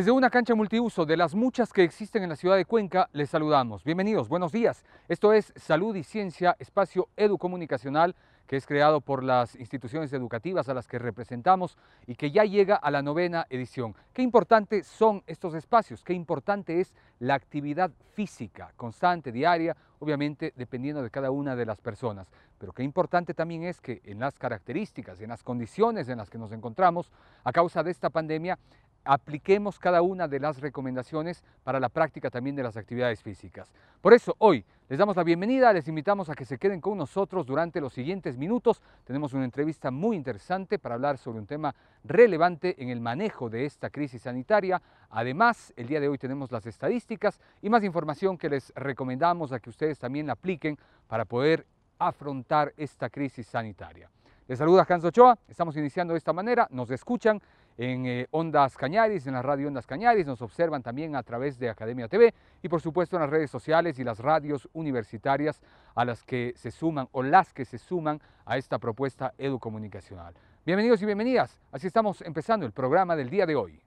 Desde una cancha multiuso de las muchas que existen en la ciudad de Cuenca, les saludamos. Bienvenidos, buenos días. Esto es Salud y Ciencia, espacio educomunicacional que es creado por las instituciones educativas a las que representamos y que ya llega a la novena edición. Qué importantes son estos espacios, qué importante es la actividad física constante, diaria, obviamente dependiendo de cada una de las personas. Pero qué importante también es que en las características, en las condiciones en las que nos encontramos a causa de esta pandemia, apliquemos cada una de las recomendaciones para la práctica también de las actividades físicas. Por eso hoy les damos la bienvenida, les invitamos a que se queden con nosotros durante los siguientes minutos. Tenemos una entrevista muy interesante para hablar sobre un tema relevante en el manejo de esta crisis sanitaria. Además, el día de hoy tenemos las estadísticas y más información que les recomendamos a que ustedes también la apliquen para poder afrontar esta crisis sanitaria. Les saluda Hans Ochoa, estamos iniciando de esta manera, nos escuchan en eh, Ondas Cañaris, en la radio Ondas Cañaris, nos observan también a través de Academia TV y por supuesto en las redes sociales y las radios universitarias a las que se suman o las que se suman a esta propuesta educomunicacional. Bienvenidos y bienvenidas, así estamos empezando el programa del día de hoy.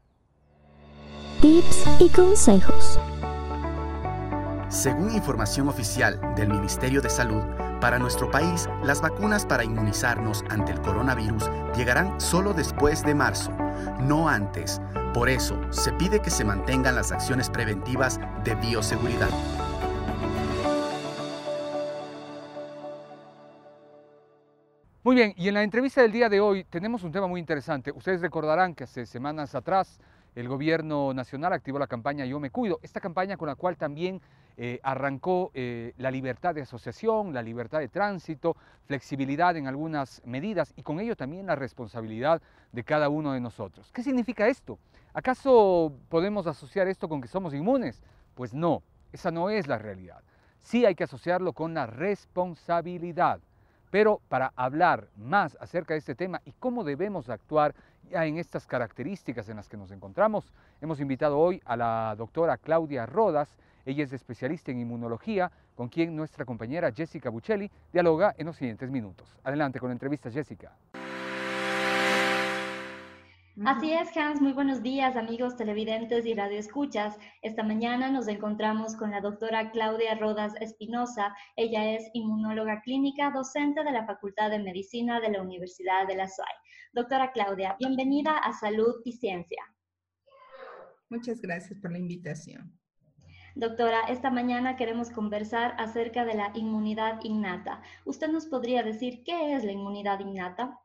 Tips y consejos. Según información oficial del Ministerio de Salud, para nuestro país, las vacunas para inmunizarnos ante el coronavirus llegarán solo después de marzo, no antes. Por eso, se pide que se mantengan las acciones preventivas de bioseguridad. Muy bien, y en la entrevista del día de hoy tenemos un tema muy interesante. Ustedes recordarán que hace semanas atrás el gobierno nacional activó la campaña Yo me cuido, esta campaña con la cual también eh, arrancó eh, la libertad de asociación, la libertad de tránsito, flexibilidad en algunas medidas y con ello también la responsabilidad de cada uno de nosotros. ¿Qué significa esto? ¿Acaso podemos asociar esto con que somos inmunes? Pues no, esa no es la realidad. Sí hay que asociarlo con la responsabilidad. Pero para hablar más acerca de este tema y cómo debemos actuar ya en estas características en las que nos encontramos, hemos invitado hoy a la doctora Claudia Rodas, ella es especialista en inmunología, con quien nuestra compañera Jessica Buccelli dialoga en los siguientes minutos. Adelante con la entrevista, Jessica. Así es, Hans. Muy buenos días, amigos televidentes y radioescuchas. Esta mañana nos encontramos con la doctora Claudia Rodas Espinosa. Ella es inmunóloga clínica, docente de la Facultad de Medicina de la Universidad de la SUAY. Doctora Claudia, bienvenida a Salud y Ciencia. Muchas gracias por la invitación. Doctora, esta mañana queremos conversar acerca de la inmunidad innata. ¿Usted nos podría decir qué es la inmunidad innata?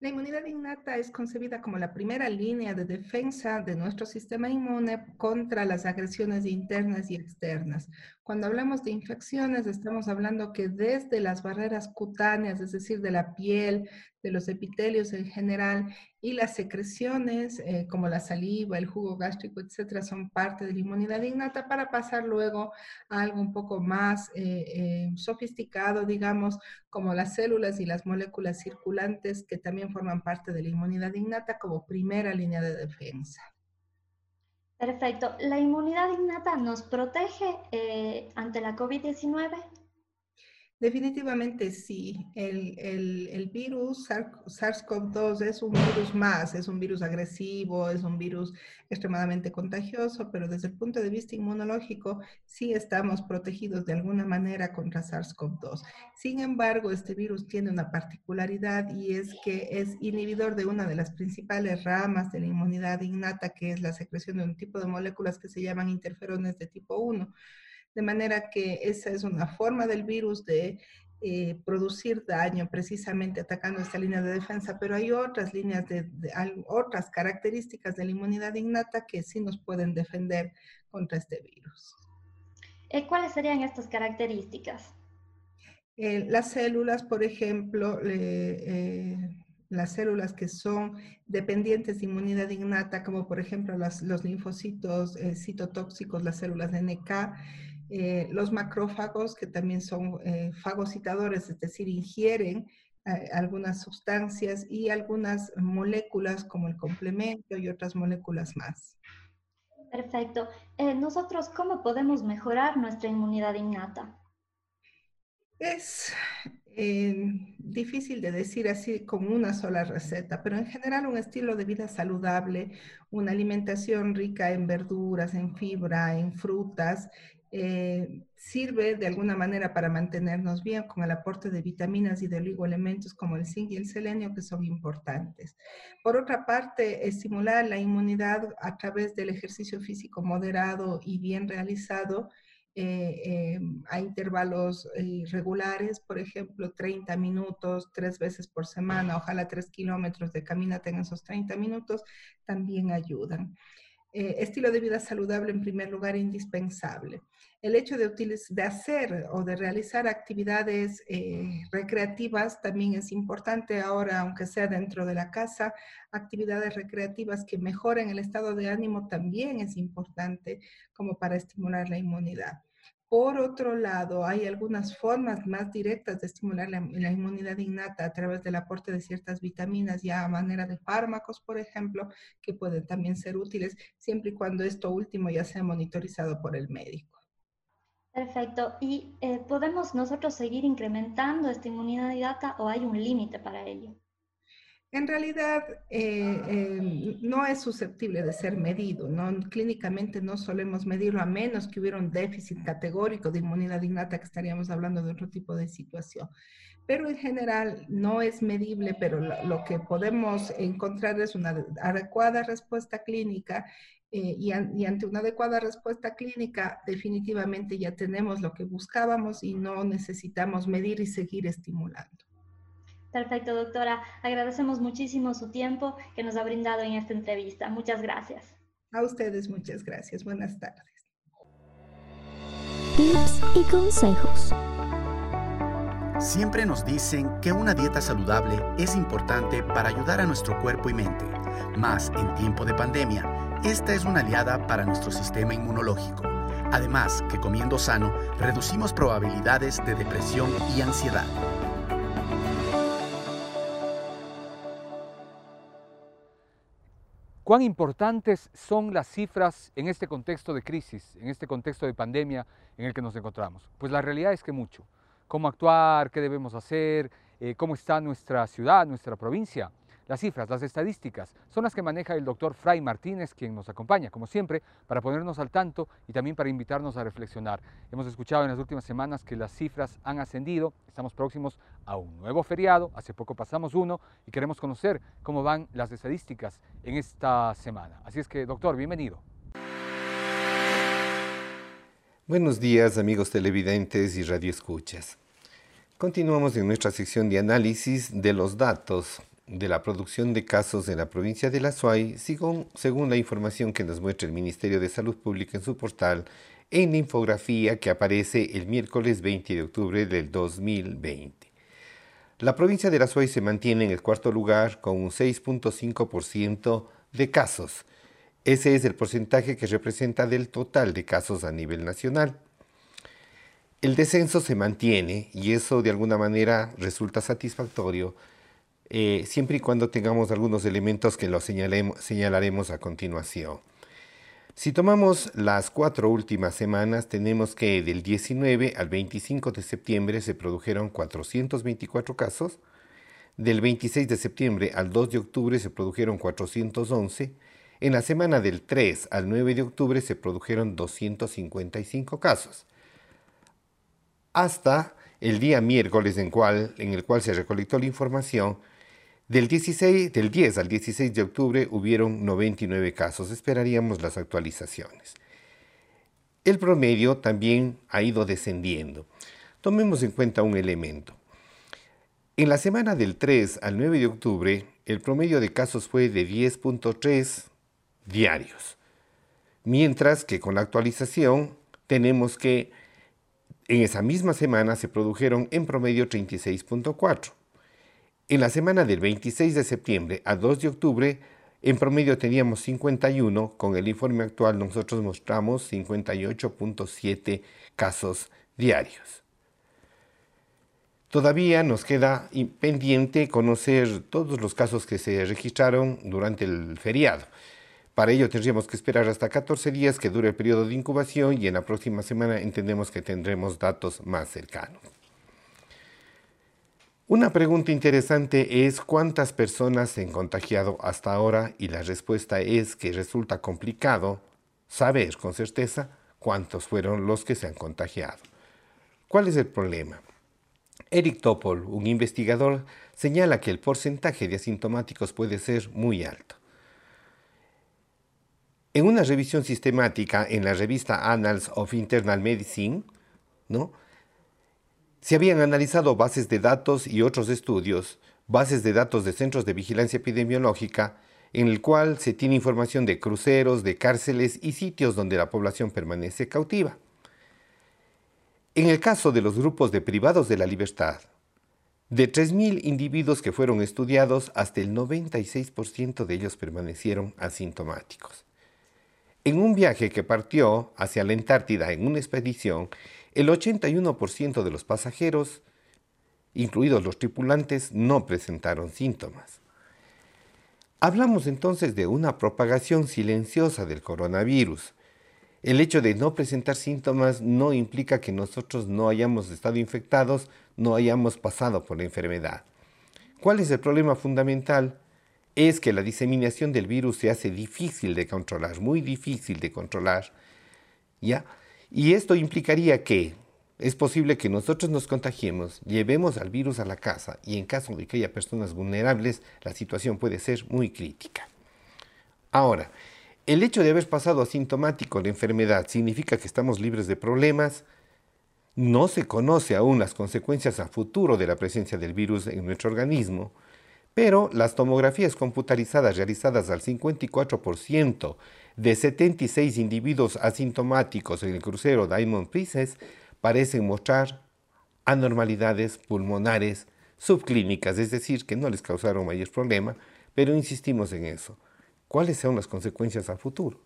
La inmunidad innata es concebida como la primera línea de defensa de nuestro sistema inmune contra las agresiones internas y externas. Cuando hablamos de infecciones, estamos hablando que desde las barreras cutáneas, es decir, de la piel, de los epitelios en general, y las secreciones eh, como la saliva, el jugo gástrico, etcétera, son parte de la inmunidad innata para pasar luego a algo un poco más eh, eh, sofisticado, digamos, como las células y las moléculas circulantes que también forman parte de la inmunidad innata como primera línea de defensa. Perfecto. ¿La inmunidad innata nos protege ante la COVID-19? Definitivamente sí. El, virus SARS-CoV-2 es un virus más, es un virus agresivo, es un virus extremadamente contagioso, pero desde el punto de vista inmunológico sí estamos protegidos de alguna manera contra SARS-CoV-2. Sin embargo, este virus tiene una particularidad y es que es inhibidor de una de las principales ramas de la inmunidad innata, que es la secreción de un tipo de moléculas que se llaman interferones de tipo 1 de manera que esa es una forma del virus de eh, producir daño precisamente atacando esta línea de defensa, pero hay otras líneas de, otras características de la inmunidad innata que sí nos pueden defender contra este virus. Eh, ¿Cuáles serían estas características? Eh, las células, por ejemplo, las células que son dependientes de inmunidad innata, como por ejemplo los linfocitos citotóxicos, las células de NK, eh, los macrófagos, que también son eh, fagocitadores, es decir, ingieren eh, algunas sustancias y algunas moléculas como el complemento y otras moléculas más. Perfecto. Nosotros, ¿cómo podemos mejorar nuestra inmunidad innata? Es difícil de decir así como una sola receta, pero en general un estilo de vida saludable, una alimentación rica en verduras, en fibra, en frutas eh, sirve de alguna manera para mantenernos bien con el aporte de vitaminas y de oligoelementos como el zinc y el selenio que son importantes. Por otra parte, estimular la inmunidad a través del ejercicio físico moderado y bien realizado eh, eh, a intervalos regulares, por ejemplo, 30 minutos, tres veces por semana, ojalá tres kilómetros de caminata en esos 30 minutos, también ayudan. Estilo de vida saludable en primer lugar indispensable el hecho de, de hacer o de realizar actividades eh, recreativas también es importante ahora, aunque sea dentro de la casa, actividades recreativas que mejoren el estado de ánimo también es importante como para estimular la inmunidad. Por otro lado, hay algunas formas más directas de estimular la, inmunidad innata a través del aporte de ciertas vitaminas, ya a manera de fármacos, por ejemplo, que pueden también ser útiles, siempre y cuando esto último ya sea monitorizado por el médico. Perfecto. ¿Y eh, podemos nosotros seguir incrementando esta inmunidad innata o hay un límite para ello? En realidad, eh, em, no es susceptible de ser medido. ¿no? Clínicamente no solemos medirlo a menos que hubiera un déficit categórico de inmunidad innata, que estaríamos hablando de otro tipo de situación. Pero en general no es medible, pero lo que podemos encontrar es una adecuada respuesta clínica eh, y, ante una adecuada respuesta clínica, definitivamente ya tenemos lo que buscábamos y no necesitamos medir y seguir estimulando. Perfecto, doctora. Agradecemos muchísimo su tiempo que nos ha brindado en esta entrevista. Muchas gracias. A ustedes muchas gracias. Buenas tardes. Tips y consejos. Siempre nos dicen que una dieta saludable es importante para ayudar a nuestro cuerpo y mente, más en tiempo de pandemia esta es una aliada para nuestro sistema inmunológico. Además, que comiendo sano, reducimos probabilidades de depresión y ansiedad. ¿Cuán importantes son las cifras en este contexto de crisis, en este contexto de pandemia en el que nos encontramos? Pues la realidad es que mucho. ¿Cómo actuar? ¿Qué debemos hacer? Eh, ¿Cómo está nuestra ciudad, nuestra provincia? Las cifras, las estadísticas, son las que maneja el doctor Fray Martínez, quien nos acompaña, como siempre, para ponernos al tanto y también para invitarnos a reflexionar. Hemos escuchado en las últimas semanas que las cifras han ascendido, estamos próximos a un nuevo feriado, hace poco pasamos uno y queremos conocer cómo van las estadísticas en esta semana. Así es que, doctor, bienvenido. Buenos días, amigos televidentes y radioescuchas. Continuamos en nuestra sección de análisis de los datos de la producción de casos en la provincia de La Suay, según, según la información que nos muestra el Ministerio de Salud Pública en su portal, en la infografía que aparece el miércoles 20 de octubre del 2020. La provincia de La Suay se mantiene en el cuarto lugar con un 6.5% de casos. Ese es el porcentaje que representa del total de casos a nivel nacional. El descenso se mantiene y eso de alguna manera resulta satisfactorio eh, siempre y cuando tengamos algunos elementos que los señalaremos a continuación. Si tomamos las cuatro últimas semanas, tenemos que del 19 al 25 de septiembre se produjeron 424 casos, del 26 de septiembre al 2 de octubre se produjeron 411, en la semana del 3 al 9 de octubre se produjeron 255 casos. Hasta el día miércoles en, el cual se recolectó la información, del, 16, del 10 al 16 de octubre hubieron 99 casos. Esperaríamos las actualizaciones. El promedio también ha ido descendiendo. Tomemos en cuenta un elemento. En la semana del 3 al 9 de octubre, el promedio de casos fue de 10.3 diarios, mientras que con la actualización tenemos que en esa misma semana se produjeron en promedio 36.4. En la semana del 26 de septiembre a 2 de octubre, en promedio teníamos 51, con el informe actual nosotros mostramos 58.7 casos diarios. Todavía nos queda pendiente conocer todos los casos que se registraron durante el feriado. Para ello tendríamos que esperar hasta 14 días que dure el periodo de incubación y en la próxima semana entendemos que tendremos datos más cercanos. Una pregunta interesante es cuántas personas se han contagiado hasta ahora y la respuesta es que resulta complicado saber con certeza cuántos fueron los que se han contagiado. ¿Cuál es el problema? Eric Topol, un investigador, señala que el porcentaje de asintomáticos puede ser muy alto. En una revisión sistemática en la revista Annals of Internal Medicine, ¿no? Se habían analizado bases de datos y otros estudios, bases de datos de centros de vigilancia epidemiológica, en el cual se tiene información de cruceros, de cárceles y sitios donde la población permanece cautiva. En el caso de los grupos de privados de la libertad, de 3.000 individuos que fueron estudiados, hasta el 96% de ellos permanecieron asintomáticos. En un viaje que partió hacia la Antártida en una expedición, el 81% de los pasajeros, incluidos los tripulantes, no presentaron síntomas. Hablamos entonces de una propagación silenciosa del coronavirus, el hecho de no presentar síntomas no implica que nosotros no hayamos estado infectados, no hayamos pasado por la enfermedad. ¿Cuál es el problema fundamental? Es que la diseminación del virus se hace difícil de controlar, muy difícil de controlar. ¿Ya? Y esto implicaría que es posible que nosotros nos contagiemos, llevemos al virus a la casa y en caso de que haya personas vulnerables, la situación puede ser muy crítica. Ahora, el hecho de haber pasado asintomático la enfermedad significa que estamos libres de problemas. No se conoce aún las consecuencias a futuro de la presencia del virus en nuestro organismo, pero las tomografías computarizadas realizadas al 54% de 76 individuos asintomáticos en el crucero Diamond Princess parecen mostrar anormalidades pulmonares subclínicas, es decir, que no les causaron mayor problema, pero insistimos en eso cuáles son las consecuencias a futuro.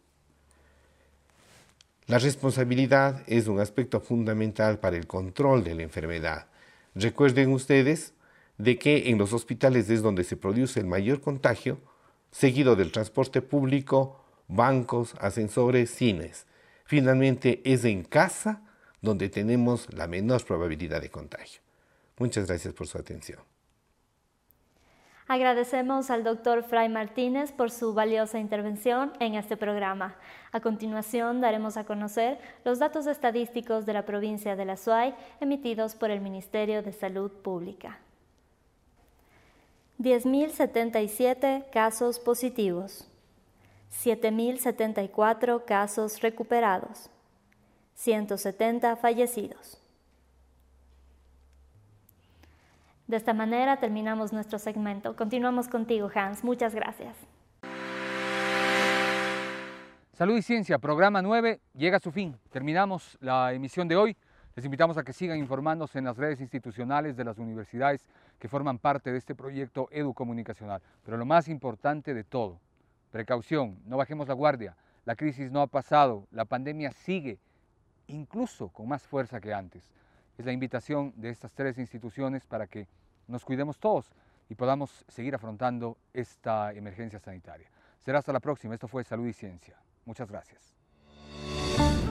La responsabilidad es un aspecto fundamental para el control de la enfermedad. Recuerden ustedes de que en los hospitales es donde se produce el mayor contagio, seguido del transporte público, bancos, ascensores, cines. Finalmente es en casa donde tenemos la menor probabilidad de contagio. Muchas gracias por su atención. Agradecemos al doctor Fray Martínez por su valiosa intervención en este programa. A continuación daremos a conocer los datos estadísticos de la provincia de La Suay emitidos por el Ministerio de Salud Pública. 10.077 casos positivos, 7.074 casos recuperados, 170 fallecidos. De esta manera terminamos nuestro segmento. Continuamos contigo, Hans. Muchas gracias. Salud y Ciencia, programa 9, llega a su fin. Terminamos la emisión de hoy. Les invitamos a que sigan informándose en las redes institucionales de las universidades que forman parte de este proyecto educomunicacional. Pero lo más importante de todo, precaución, no bajemos la guardia. La crisis no ha pasado, la pandemia sigue, incluso con más fuerza que antes. Es la invitación de estas tres instituciones para que nos cuidemos todos y podamos seguir afrontando esta emergencia sanitaria. Será hasta la próxima. Esto fue Salud y Ciencia. Muchas gracias.